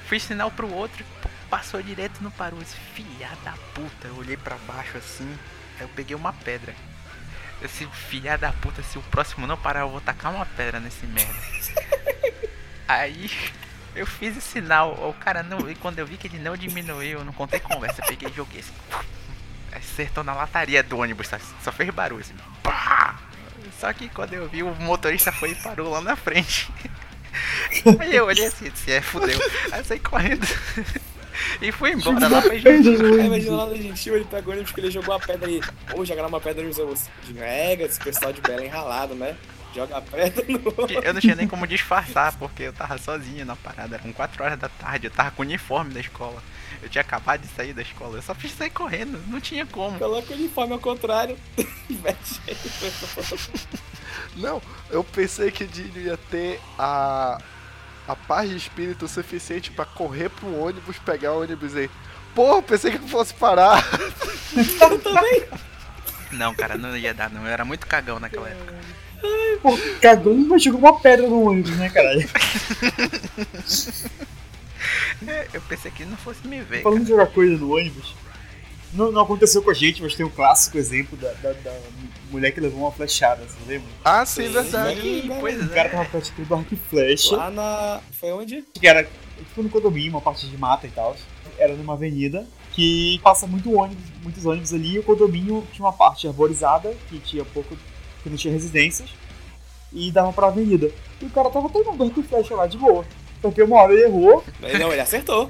Fiz sinal pro outro, passou direto e não parou. Esse filha da puta, eu olhei pra baixo assim, aí eu peguei uma pedra. Esse filha da puta, se o próximo não parar, eu vou tacar uma pedra nesse merda. aí eu fiz o sinal, o cara não. E quando eu vi que ele não diminuiu, eu não contei conversa, eu peguei e joguei assim. Acertou na lataria do ônibus, só, só fez barulho assim. Pá! Só que quando eu vi, o motorista foi e parou lá na frente. Aí eu olhei assim, é fudeu. Aí eu saí correndo. E fui embora lá pra junto. imagina lá no Gentil, ele pegou ônibus que ele jogou a pedra aí. Ou jogar uma pedra nos seus. Rega, esse pessoal de Belém ralado, né? Joga a pedra no. Eu não tinha nem como disfarçar, porque eu tava sozinho na parada. Eram 4 horas da tarde, eu tava com o uniforme da escola. Eu tinha acabado de sair da escola, eu só fiz sair correndo, não tinha como. Coloca o uniforme ao contrário. ele. Não, eu pensei que o Dinho ia ter a, a paz de espírito suficiente pra correr pro ônibus, pegar o ônibus aí. Pô, pensei que eu fosse parar. Não, cara, não ia dar, não. Eu era muito cagão naquela época. Pô, cagou mas jogou uma pedra no ônibus, né, caralho? É, Eu pensei que não fosse me ver. Falando de jogar coisa no ônibus, não, não aconteceu com a gente, mas tem um clássico exemplo da, da, da mulher que levou uma flechada, você lembra? Ah, sim, verdade. Sim, pois O cara tava praticando arco e flecha, Lá na. Foi onde? que era tipo no condomínio, uma parte de mata e tal. Era numa avenida que passa muito ônibus, muitos ônibus ali, e o condomínio tinha uma parte arborizada, que tinha pouco. que não tinha residências, e dava pra avenida. E o cara tava treinando arco e flecha lá de boa. Porque uma hora ele errou, Não, ele acertou.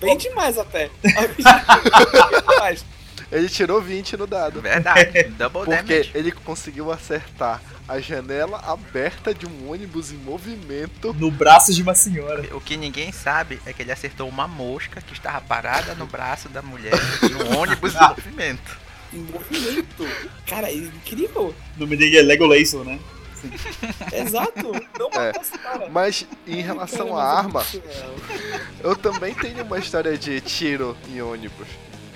Bem demais até. Mas, Ele tirou 20 no dado. Verdade, double Porque damage. ele conseguiu acertar a janela aberta de um ônibus em movimento. no braço de uma senhora. O que ninguém sabe é que ele acertou uma mosca que estava parada no braço da mulher no ônibus em movimento. em movimento. Cara, é incrível. O nome dele é Legolayson, né? Exato. Não É. cara. Mas em relação à arma, eu também tenho uma história de tiro em ônibus.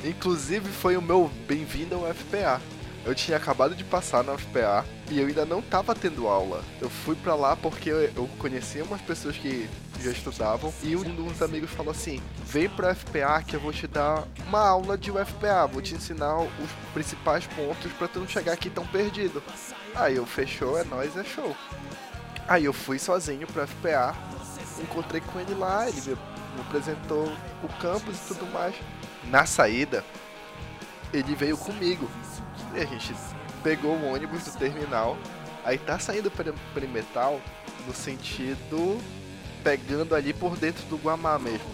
Inclusive foi o meu bem-vindo ao FPA. Eu tinha acabado de passar no FPA e eu ainda não tava tendo aula. Eu fui pra lá porque eu conhecia umas pessoas que já estudavam e um dos amigos falou assim: "Vem pro FPA que eu vou te dar uma aula de UFPA, vou te ensinar os principais pontos pra tu não chegar aqui tão perdido". Aí eu fechou, é nóis, é show. Aí eu fui sozinho pro FPA, encontrei com ele lá, ele me apresentou o campus e tudo mais. Na saída, ele veio comigo. E a gente pegou o ônibus do terminal. Aí tá saindo peri- perimetral no sentido pegando ali por dentro do Guamá mesmo.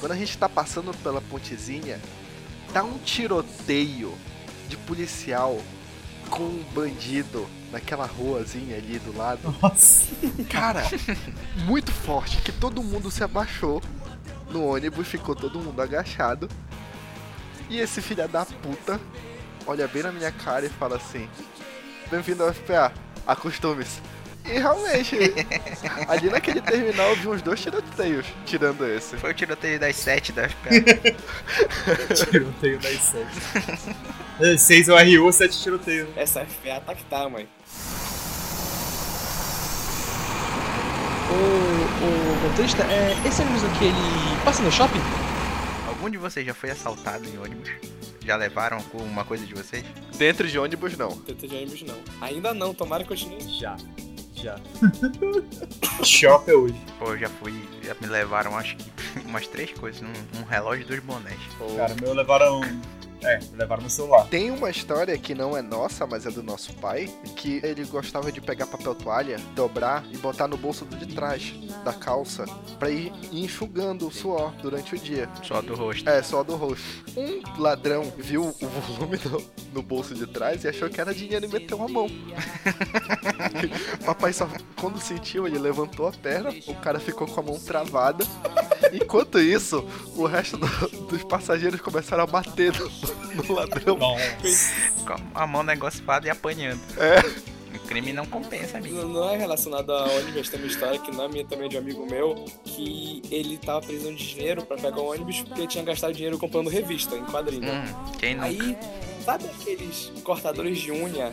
Quando a gente tá passando pela pontezinha, tá um tiroteio de policial com um bandido naquela ruazinha ali do lado. Nossa. Cara, muito forte, que todo mundo se abaixou no ônibus, ficou todo mundo agachado. E esse filho da puta olha bem na minha cara e fala assim: Bem-vindo ao FPA, acostume-se. E realmente, ali naquele terminal eu vi uns dois tiroteios, tirando esse. Foi o tiroteio das 7 da FPA. Tiroteio das 7. 6 é o RU, 7 tiroteio. Essa FPA tá que tá, mãe. O, o motorista, é, esse ônibus aqui, ele passa no shopping? Algum de vocês já foi assaltado em ônibus? Já levaram alguma coisa de vocês? Dentro de ônibus, não. Teta de ônibus não. Ainda não, tomara que continue. Já. Já. Shop é hoje. Pô, eu já fui, já me levaram acho que umas três coisas, um, um relógio e dois bonés. Cara, meu levaram. É, levaram meu celular. Tem uma história que não é nossa, mas é do nosso pai, que ele gostava de pegar papel toalha, dobrar e botar no bolso de trás da calça pra ir enxugando o suor durante o dia. Só do rosto. É, só do rosto. Um ladrão viu o volume no, no bolso de trás e achou que era dinheiro e meteu a mão. Papai só, quando sentiu, ele levantou a perna, o cara ficou com a mão travada. Enquanto isso, o resto do- dos passageiros começaram a bater no, no ladrão. Com a mão negociada e apanhando. É. O crime não compensa, amigo. Não, é relacionado a ônibus, tem uma história que não é minha também de um amigo meu, que ele tava precisando de dinheiro pra pegar o ônibus porque tinha gastado dinheiro comprando revista em quadrinho. Hum, quem não? Aí, sabe aqueles cortadores de unha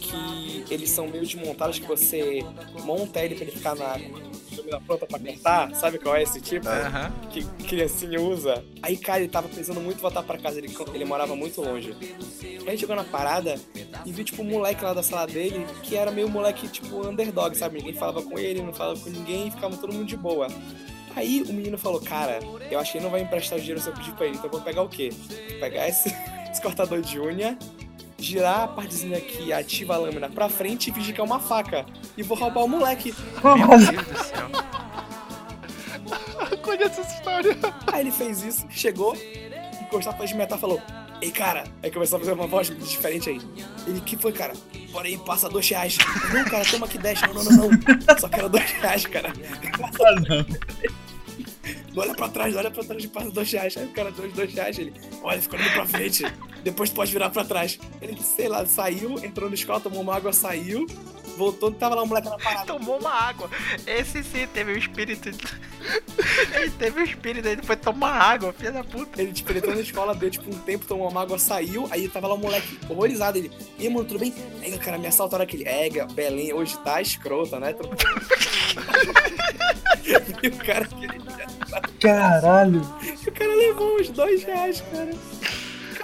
que eles são meio desmontados que você monta ele pra ele ficar na na pronta pra cortar? Sabe qual é esse tipo? Que criancinha usa. Aí, cara, ele tava precisando muito voltar pra casa, ele, ele morava muito longe. Aí ele chegou na parada e viu, tipo, um moleque lá da sala dele, que era meio moleque, tipo, underdog, sabe? Ninguém falava com ele, não falava com ninguém, ficava todo mundo de boa. Aí o menino falou, cara, eu acho que ele não vai emprestar o dinheiro se eu pedir pra ele, então eu vou pegar o quê? Vou pegar esse, esse cortador de unha, girar a partezinha que ativa a lâmina pra frente e fingir que é uma faca. E vou roubar o moleque. Meu Deus do céu. Conheço essa história. Aí ele fez isso, chegou, encostou pra de metal e falou: Ei, cara. Aí começou a fazer uma voz diferente aí. Ele, que foi, cara? Bora aí, passa dois reais. Não, cara, toma aqui dez. Não, não, não, não. Só quero dois reais, cara. Ah, não. Não olha pra trás, olha pra trás e passa dois reais. Aí o cara deu os dois reais. Ele, olha, ficou olhando pra frente. Depois tu pode virar pra trás. Ele, sei lá, saiu, entrou no escola, tomou uma água, saiu. Voltou, tava lá um moleque na parada. Tomou uma água. Esse sim teve o espírito. de- Ele teve o espírito, ele foi tomar água, filha da puta. Ele, tipo, ele entrou na escola, deu tipo um tempo, tomou uma água, saiu, aí tava lá um moleque horrorizado. Ele, e aí, mano, tudo bem? Aí, cara, me assaltaram aquele. É, Belém hoje tá escrota, né? E o cara, Caralho. o cara levou uns dois reais, cara.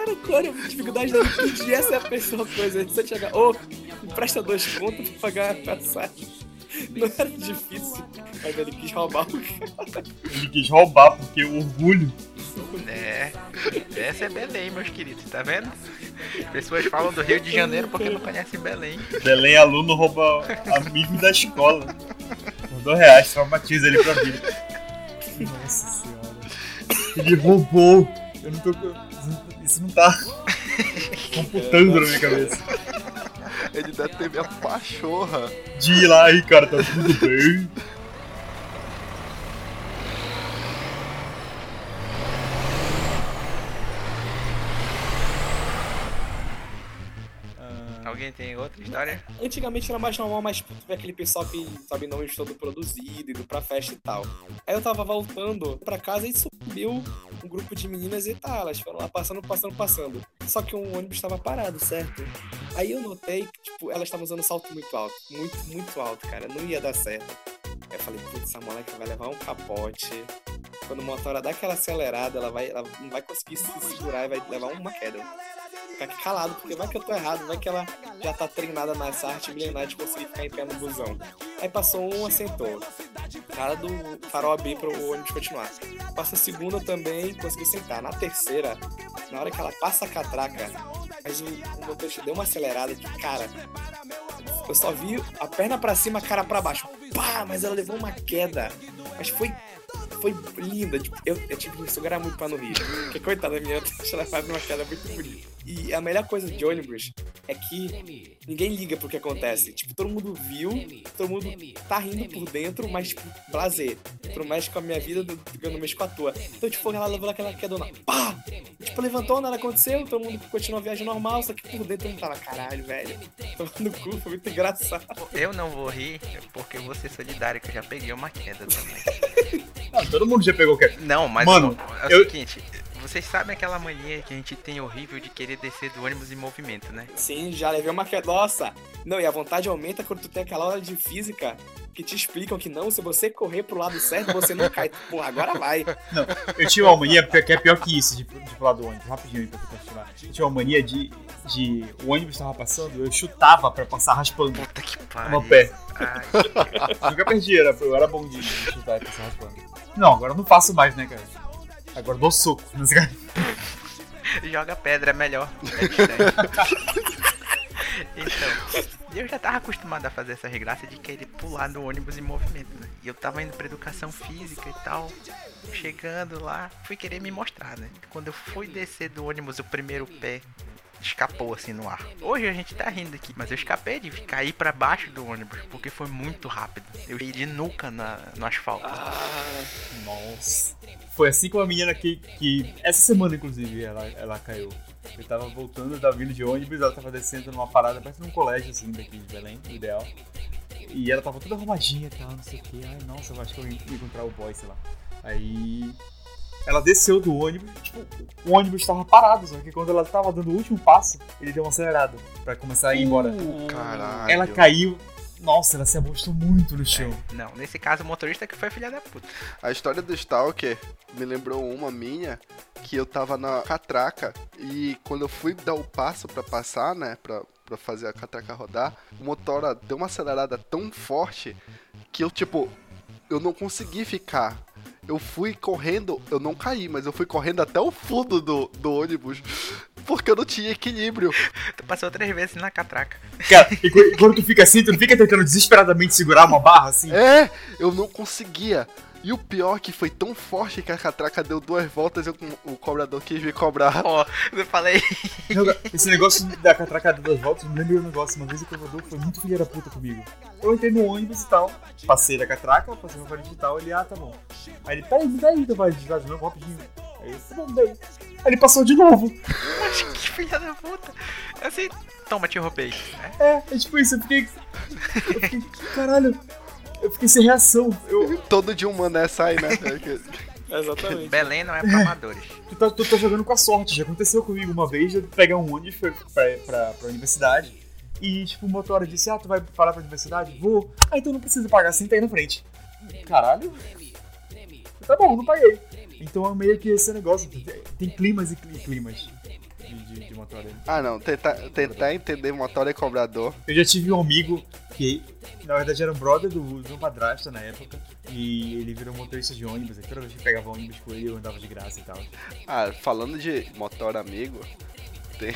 Cara, claro, a dificuldade dele pedir essa é a pessoa coisa. Você chegar, ô, empresta dois contos pra pagar a passagem. Não era difícil. Mas ele quis roubar o cara. Ele quis roubar porque o orgulho. É. Essa é Belém, meus queridos, tá vendo? As pessoas falam do Rio de Janeiro porque não conhecem Belém. Belém aluno rouba amigo da escola. Por dois reais, traumatiza ele pra vida. Nossa senhora. Ele roubou. Eu não tô. Isso não tá computando na minha cabeça. Ele deve ter minha pachorra. De ir lá aí, cara, tá tudo bem. tem outra história? Antigamente era mais normal, mas tipo, tu vê aquele pessoal que, sabe, não estou produzido, indo pra festa e tal. Aí eu tava voltando pra casa e subiu um grupo de meninas e tá, elas foram lá passando, passando, passando. Só que um ônibus tava parado, certo? Aí eu notei que, tipo, elas estavam usando salto muito alto. Muito, muito alto, cara. Não ia dar certo. Aí eu falei, putz, essa moleque vai levar um capote. Quando a motora dá aquela acelerada, ela, vai, ela não vai conseguir se segurar e vai levar uma queda. Ficar aqui calado, porque vai que eu tô errado, vai que ela já tá treinada nessa arte milenar de conseguir ficar em pé no busão. Aí passou um, assentou. Cara do farol abrir pro ônibus continuar. Passa a segunda também, conseguiu sentar. Na terceira, na hora que ela passa a catraca, mas o, o motorista deu uma acelerada que, cara, eu só vi a perna pra cima, a cara pra baixo. Pá! Mas ela levou uma queda. Mas foi. Foi linda. Tipo, eu, eu tive que me segurar muito pra não rir. Porque, coitada da minha, ela faz uma queda muito bonita. E a melhor coisa de ônibus é que ninguém liga pro que acontece. Tipo, todo mundo viu, todo mundo tá rindo por dentro, mas, tipo, prazer. Não mexe com a minha vida, do- eu não mexo com a tua. Então, tipo, ela levou aquela quedona. Pá! Tipo, levantou, nada aconteceu, todo mundo continuou a viagem normal, só que por dentro eu tava, caralho, velho. Tomando cu, foi muito engraçado. Eu não vou rir porque eu vou ser solidário, que eu já peguei uma queda também. Ah, todo mundo já pegou que Não, mas Mano, é o eu- seguinte, vocês sabem aquela mania que a gente tem horrível de querer descer do ônibus em movimento, né? Sim, já levei uma queda. Nossa! Não, e a vontade aumenta quando tu tem aquela aula de física que te explicam que não, se você correr pro lado certo, você não cai. Pô, agora vai. Eu tinha uma mania que é pior que isso, de, de pular do ônibus, rapidinho pra tu continuar. Eu tinha uma mania de, de. O ônibus tava passando, eu chutava pra passar raspando Puta que no pariu. meu pé. Ai, Nunca perdi, era, eu era bom de de chutar e passar raspando. Não, agora eu não faço mais, né, cara? Agora dou soco. Joga pedra, é melhor. É então, eu já tava acostumado a fazer essa regraça de querer pular no ônibus em movimento, né? E eu tava indo pra educação física e tal. Chegando lá, fui querer me mostrar, né? Quando eu fui descer do ônibus, o primeiro pé escapou assim no ar. Hoje a gente tá rindo aqui, mas eu escapei de cair pra baixo do ônibus, porque foi muito rápido. Eu ia de nuca na, no asfalto. Nossa. Foi assim com a menina que, que. Essa semana, inclusive, ela, ela caiu. Eu tava voltando, eu tava vindo de ônibus, ela tava descendo numa parada, parece num colégio assim, daqui de Belém, ideal. E ela tava toda arrumadinha e tal, não sei o que. Ai, nossa, eu acho que eu ia encontrar o boy, sei lá. Aí. Ela desceu do ônibus, tipo, o ônibus tava parado, só que quando ela tava dando o último passo, ele deu uma acelerada pra começar a ir embora. Caralho. Ela caiu. Nossa, ela se amostrou muito no chão. Não, nesse caso o motorista que foi filha da puta. A história do Stalker me lembrou uma minha que eu tava na catraca e quando eu fui dar o passo pra passar, né, pra, pra fazer a catraca rodar, o motora deu uma acelerada tão forte que eu, tipo, eu não consegui ficar. Eu fui correndo, eu não caí, mas eu fui correndo até o fundo do, do ônibus porque eu não tinha equilíbrio. Tu passou três vezes na catraca. Cara, e qu- e quando tu fica assim, tu não fica tentando desesperadamente segurar uma barra assim? É, eu não conseguia. E o pior é que foi tão forte que a catraca deu duas voltas e eu- o cobrador quis me cobrar. Ó, eu falei. Esse negócio da catracada das voltas me lembra um negócio. Uma vez o cobrador foi muito filha da puta comigo. Eu entrei no ônibus e tal, passei da catraca, passei no aparelho digital, ele, ah, tá bom. Aí ele, peraí, me dá aí, vai digitar de novo, rapidinho. Aí eu, tá bom, daí. Aí ele passou de novo. Mas que filha da puta. Assim, toma, te roubei. né? É, é tipo isso, eu fiquei. Eu fiquei, caralho. Eu fiquei sem reação. Eu, Todo de um mané sai, né? Exatamente. Belém não é pra amadores. tu, tá, tu tá jogando com a sorte. Já aconteceu comigo uma vez de eu pegar um ônibus pra, pra, pra, pra universidade. E, tipo, o motora disse: Ah, tu vai parar pra universidade? Vou. Ah, então não precisa pagar, senta aí na frente. Caralho. Tá bom, não paguei. Então é meio que esse negócio. Tem, climas e cli- climas de, de, de motora. ah, não. Tentar, tentar entender motor e cobrador. Eu já tive um amigo que, na verdade, era um brother do, do meu padrasto na época. E ele virou motorista de ônibus. E toda vez que pegava ônibus com ele, eu andava de graça e tal. Ah, falando de motor amigo, tem.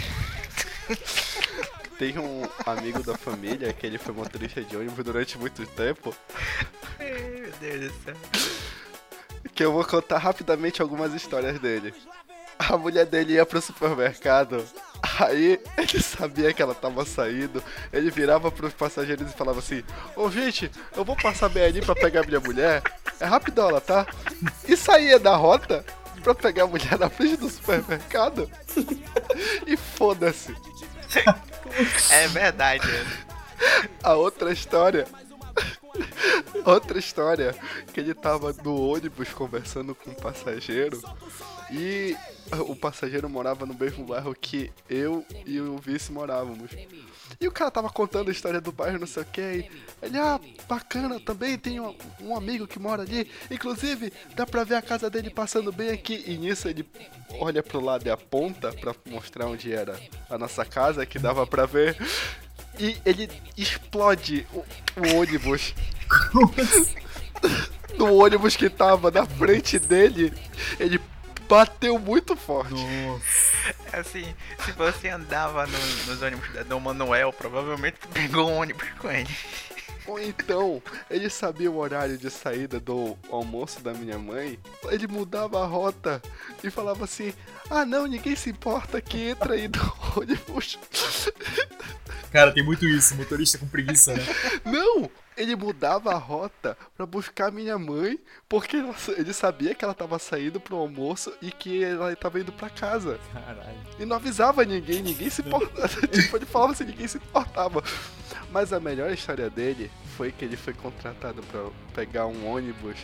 tem um amigo da família que ele foi motorista de ônibus durante muito tempo. Meu Deus do céu. Que eu vou contar rapidamente algumas histórias dele. A mulher dele ia pro supermercado. Aí ele sabia que ela tava saindo. Ele virava pros passageiros e falava assim: Ô gente, eu vou passar bem ali pra pegar minha mulher. É rapidola, tá? E saía da rota pra pegar a mulher na frente do supermercado. E foda-se. É verdade. A outra história. Outra história que ele tava no ônibus conversando com um passageiro e o passageiro morava no mesmo bairro que eu e o vice morávamos. E o cara tava contando a história do bairro, não sei o que. Ele, ah, bacana, também tem um, um amigo que mora ali. Inclusive, dá pra ver a casa dele passando bem aqui. E nisso ele olha pro lado e aponta pra mostrar onde era a nossa casa, que dava pra ver. E ele explode o, o ônibus. no ônibus que tava na frente dele, ele bateu muito forte. Assim, se você andava no- nos ônibus da Dom Manuel, provavelmente pegou um ônibus com ele. Ou então, ele sabia o horário de saída do almoço da minha mãe, ele mudava a rota e falava assim: Ah, não, ninguém se importa que entra aí do ônibus. Cara, tem muito isso, motorista com preguiça, né? Não! Ele mudava a rota pra buscar minha mãe, porque ele sabia que ela tava saindo pro almoço e que ela tava indo pra casa. Caralho. E não avisava ninguém, ninguém se importava. tipo, ele falava assim, ninguém se importava. Mas a melhor história dele foi que ele foi contratado pra pegar um ônibus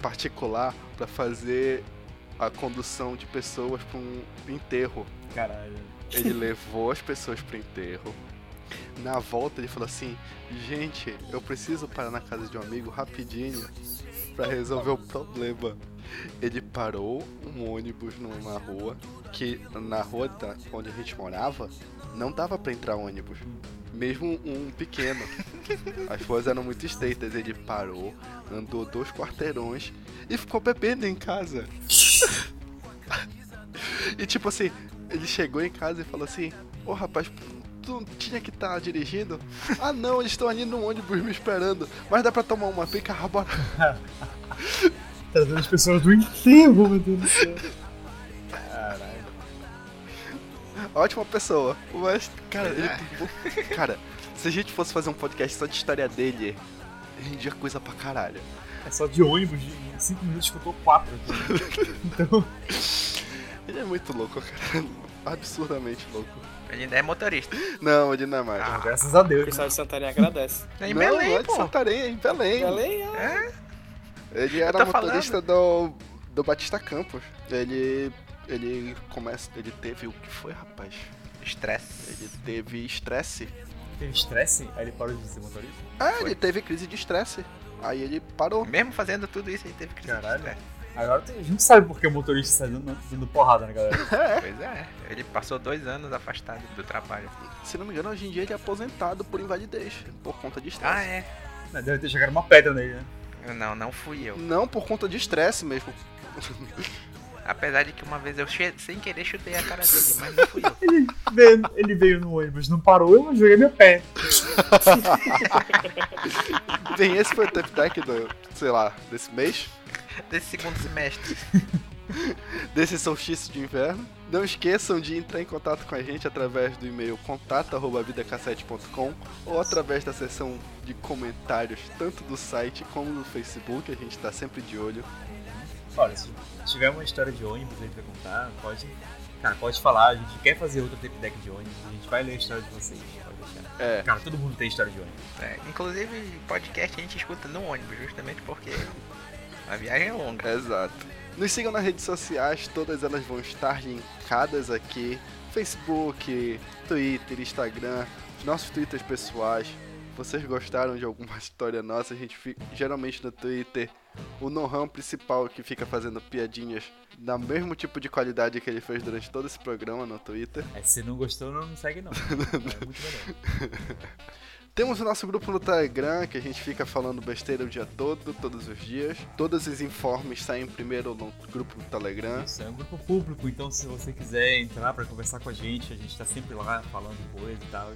particular pra fazer a condução de pessoas pra um enterro. Caralho. Ele levou as pessoas pro enterro. Na volta ele falou assim: Gente, eu preciso parar na casa de um amigo rapidinho pra resolver o problema. Ele parou um ônibus numa rua que na rua da- onde a gente morava não dava pra entrar ônibus, mesmo um pequeno. As ruas eram muito estreitas. Ele parou, andou dois quarteirões e ficou bebendo em casa. E tipo assim, ele chegou em casa e falou assim: Ô rapaz, tu não tinha que estar dirigindo? Ah não, eles estão ali no ônibus me esperando. Mas dá pra tomar uma pica, Ah, bora. Trazendo as pessoas do enterro, meu Deus do céu. Caralho. Ótima pessoa. Mas, cara, ele. Cara, se a gente fosse fazer um podcast só de história dele, rendia coisa pra caralho. É só de ônibus, de 5 minutos escutou 4 aqui. Então, Ele é muito louco, cara. Absurdamente louco. Ele ainda é motorista. Não, ele não é mais. Ah, graças a O Deus. pessoal de Santarém agradece. É em não, Belém, não é de pô. Santarém, é em Belém. Belém, é. É? Ele era motorista do, do Batista Campos. Ele. Ele começa. Ele teve o que foi, rapaz? Estresse. Ele teve estresse. Teve estresse, aí ele parou de ser motorista. Ah, ele teve crise de estresse. Aí ele parou. Mesmo fazendo tudo isso, ele teve que Caralho. Agora a gente sabe porque o motorista sai dando, dando porrada na galera. Pois é, ele passou dois anos afastado do trabalho. Se não me engano, hoje em dia ele é aposentado por invalidez. Por conta de estresse. Ah, é? Deve ter chegado uma pedra nele, né? Não, não fui eu. Não, por conta de estresse mesmo. Apesar de que uma vez eu che- sem querer chutei a cara dele, mas não fui eu. Veio- ele veio no ônibus, não parou, eu joguei meu pé. Bem, esse foi o Tap Deck do, sei lá, desse mês. Desse segundo semestre. desse solstício de inverno. Não esqueçam de entrar em contato com a gente através do e-mail contato@vidacassete.com ou através da seção de comentários, tanto do site como do Facebook, a gente tá sempre de olho. Olha, se tiver uma história de ônibus aí pra contar, pode. Cara, pode falar, a gente quer fazer outro tape deck de ônibus, a gente vai ler a história de vocês, pode deixar. É, Cara, todo mundo tem história de ônibus. É, inclusive, podcast a gente escuta no ônibus, justamente porque a viagem é longa. exato. Nos sigam nas redes sociais, todas elas vão estar linkadas aqui: Facebook, Twitter, Instagram, nossos Twitters pessoais. Vocês gostaram de alguma história nossa? A gente fica, geralmente no Twitter, o Nohan principal que fica fazendo piadinhas da mesmo tipo de qualidade que ele fez durante todo esse programa no Twitter. Aí se não gostou, não segue não. É muito melhor. Temos o nosso grupo no Telegram, que a gente fica falando besteira o dia todo, todos os dias. Todos os informes saem primeiro no grupo do Telegram. Isso é um grupo público, então se você quiser entrar pra conversar com a gente, a gente tá sempre lá falando coisa e tal.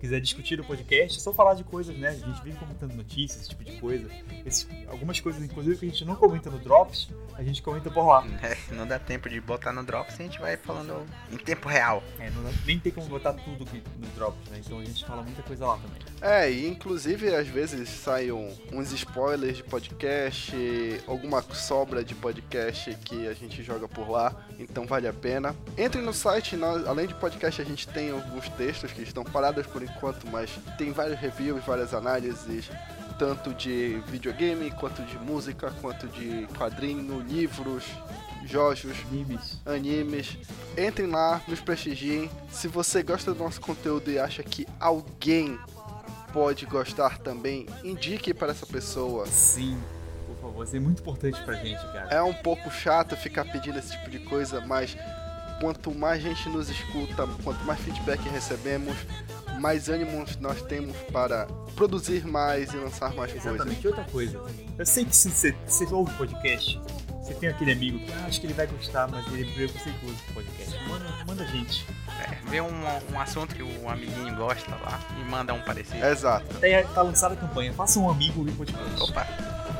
Quiser discutir o podcast, só falar de coisas, né? A gente vive comentando notícias, esse tipo de coisa. Esse- algumas coisas, inclusive, que a gente não comenta no Drops, a gente comenta por lá. É, não dá tempo de botar no Drops, a gente vai falando em tempo real. É, não dá- nem tem como botar tudo aqui no Drops, né? Então a gente fala muita coisa lá também. É, e inclusive às vezes saem uns spoilers de podcast, alguma sobra de podcast que a gente joga por lá, então vale a pena. Entre no site, nós, além de podcast, a gente tem alguns textos que estão parados por enquanto, mas tem vários reviews, várias análises, tanto de videogame, quanto de música, quanto de quadrinho, livros, jogos Animes. animes. Entrem lá, nos prestigiem. Se você gosta do nosso conteúdo e acha que alguém pode gostar também, indique para essa pessoa. Sim, por favor, isso é muito importante pra gente, cara. É um pouco chato ficar pedindo esse tipo de coisa, mas quanto mais gente nos escuta, quanto mais feedback recebemos, mais ânimo nós temos para produzir mais e lançar mais coisas. Exatamente, outra coisa. Eu sei que se você, você ouve podcast, você tem aquele amigo que ah, acho que ele vai gostar, mas ele é preconceituoso com podcast. Manda, manda a gente. É, vê um, um assunto que o amiguinho gosta lá e manda um parecido. Exato. Até tá lançada a campanha, faça um amigo ouvir podcast. Opa,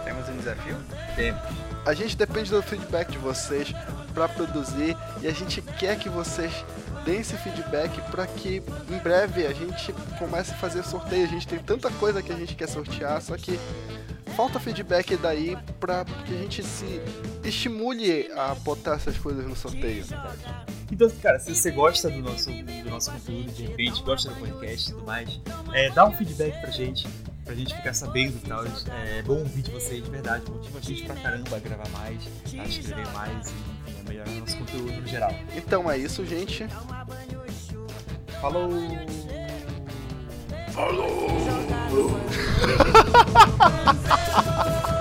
temos um desafio? Temos. A gente depende do feedback de vocês para produzir e a gente quer que vocês deem esse feedback para que em breve a gente comece a fazer sorteio. A gente tem tanta coisa que a gente quer sortear, só que falta feedback daí para que a gente se estimule a botar essas coisas no sorteio. Então, cara, se você gosta do nosso, do nosso conteúdo, de repente, gosta do podcast e tudo mais, é, dá um feedback pra gente, pra gente ficar sabendo e tal. É bom ouvir de vocês, de verdade, motiva a gente pra caramba a gravar mais, a escrever mais e, enfim, a melhorar o nosso conteúdo no geral. Então é isso, gente. Falou! Égua